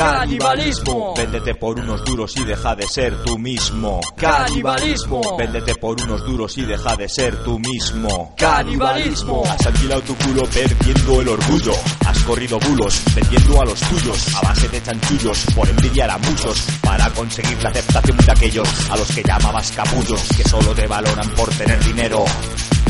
Canibalismo. Véndete por unos duros y deja de ser tú mismo. Canibalismo. Véndete por unos duros y deja de ser tú mismo. Canibalismo. Has alquilado tu culo perdiendo el orgullo. Has corrido bulos vendiendo a los tuyos a base de chanchullos por envidiar a muchos para conseguir la aceptación de aquellos a los que llamabas capullos que solo te valoran por tener dinero.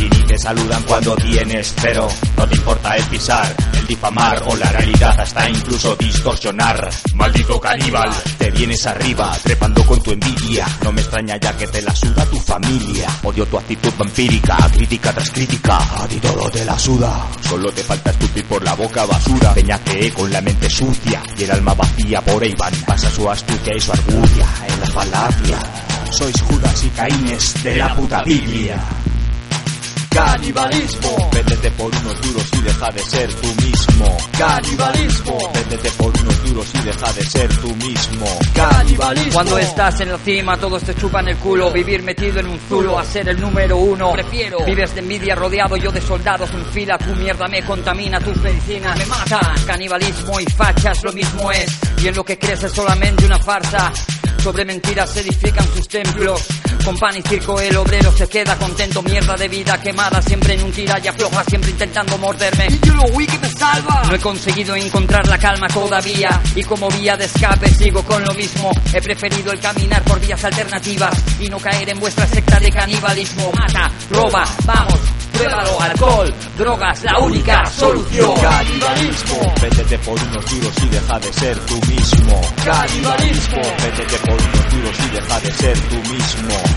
Y ni te saludan cuando tienes cero. No te importa el pisar, el difamar o la realidad hasta incluso distorsionar. Maldito caníbal, te vienes arriba, trepando con tu envidia. No me extraña ya que te la suda tu familia. Odio tu actitud vampírica, crítica tras crítica. A ti todo te la suda. Solo te falta estupir por la boca basura. Peñate con la mente sucia y el alma vacía por Iván. Pasa su astucia y su argucia en la falacia. Sois Judas y Caínes de la puta Biblia. Canibalismo. Véndete por unos duros y deja de ser tú mismo. Canibalismo. Véndete por unos duros y deja de ser tú mismo. Canibalismo. Cuando estás en la cima, todos te chupan el culo. Vivir metido en un zulo a ser el número uno. Prefiero. Vives de envidia rodeado yo de soldados en fila. Tu mierda me contamina, tus medicinas me matan. Canibalismo y fachas lo mismo es. Y en lo que crees es solamente una farsa. Sobre mentiras se edifican sus templos. Con pan y circo el obrero se queda contento. Mierda de vida quemada, siempre en un tira y afloja, siempre intentando morderme. Y yo lo vi que me salva. No he conseguido encontrar la calma todavía. Y como vía de escape sigo con lo mismo. He preferido el caminar por vías alternativas y no caer en vuestra secta de canibalismo. Mata, roba, vamos. Pruébalo, alcohol, drogas, la única solución. Canibalismo. Véndete por unos duros y deja de ser tú mismo. Canibalismo. Véndete por unos duros y deja de ser tú mismo.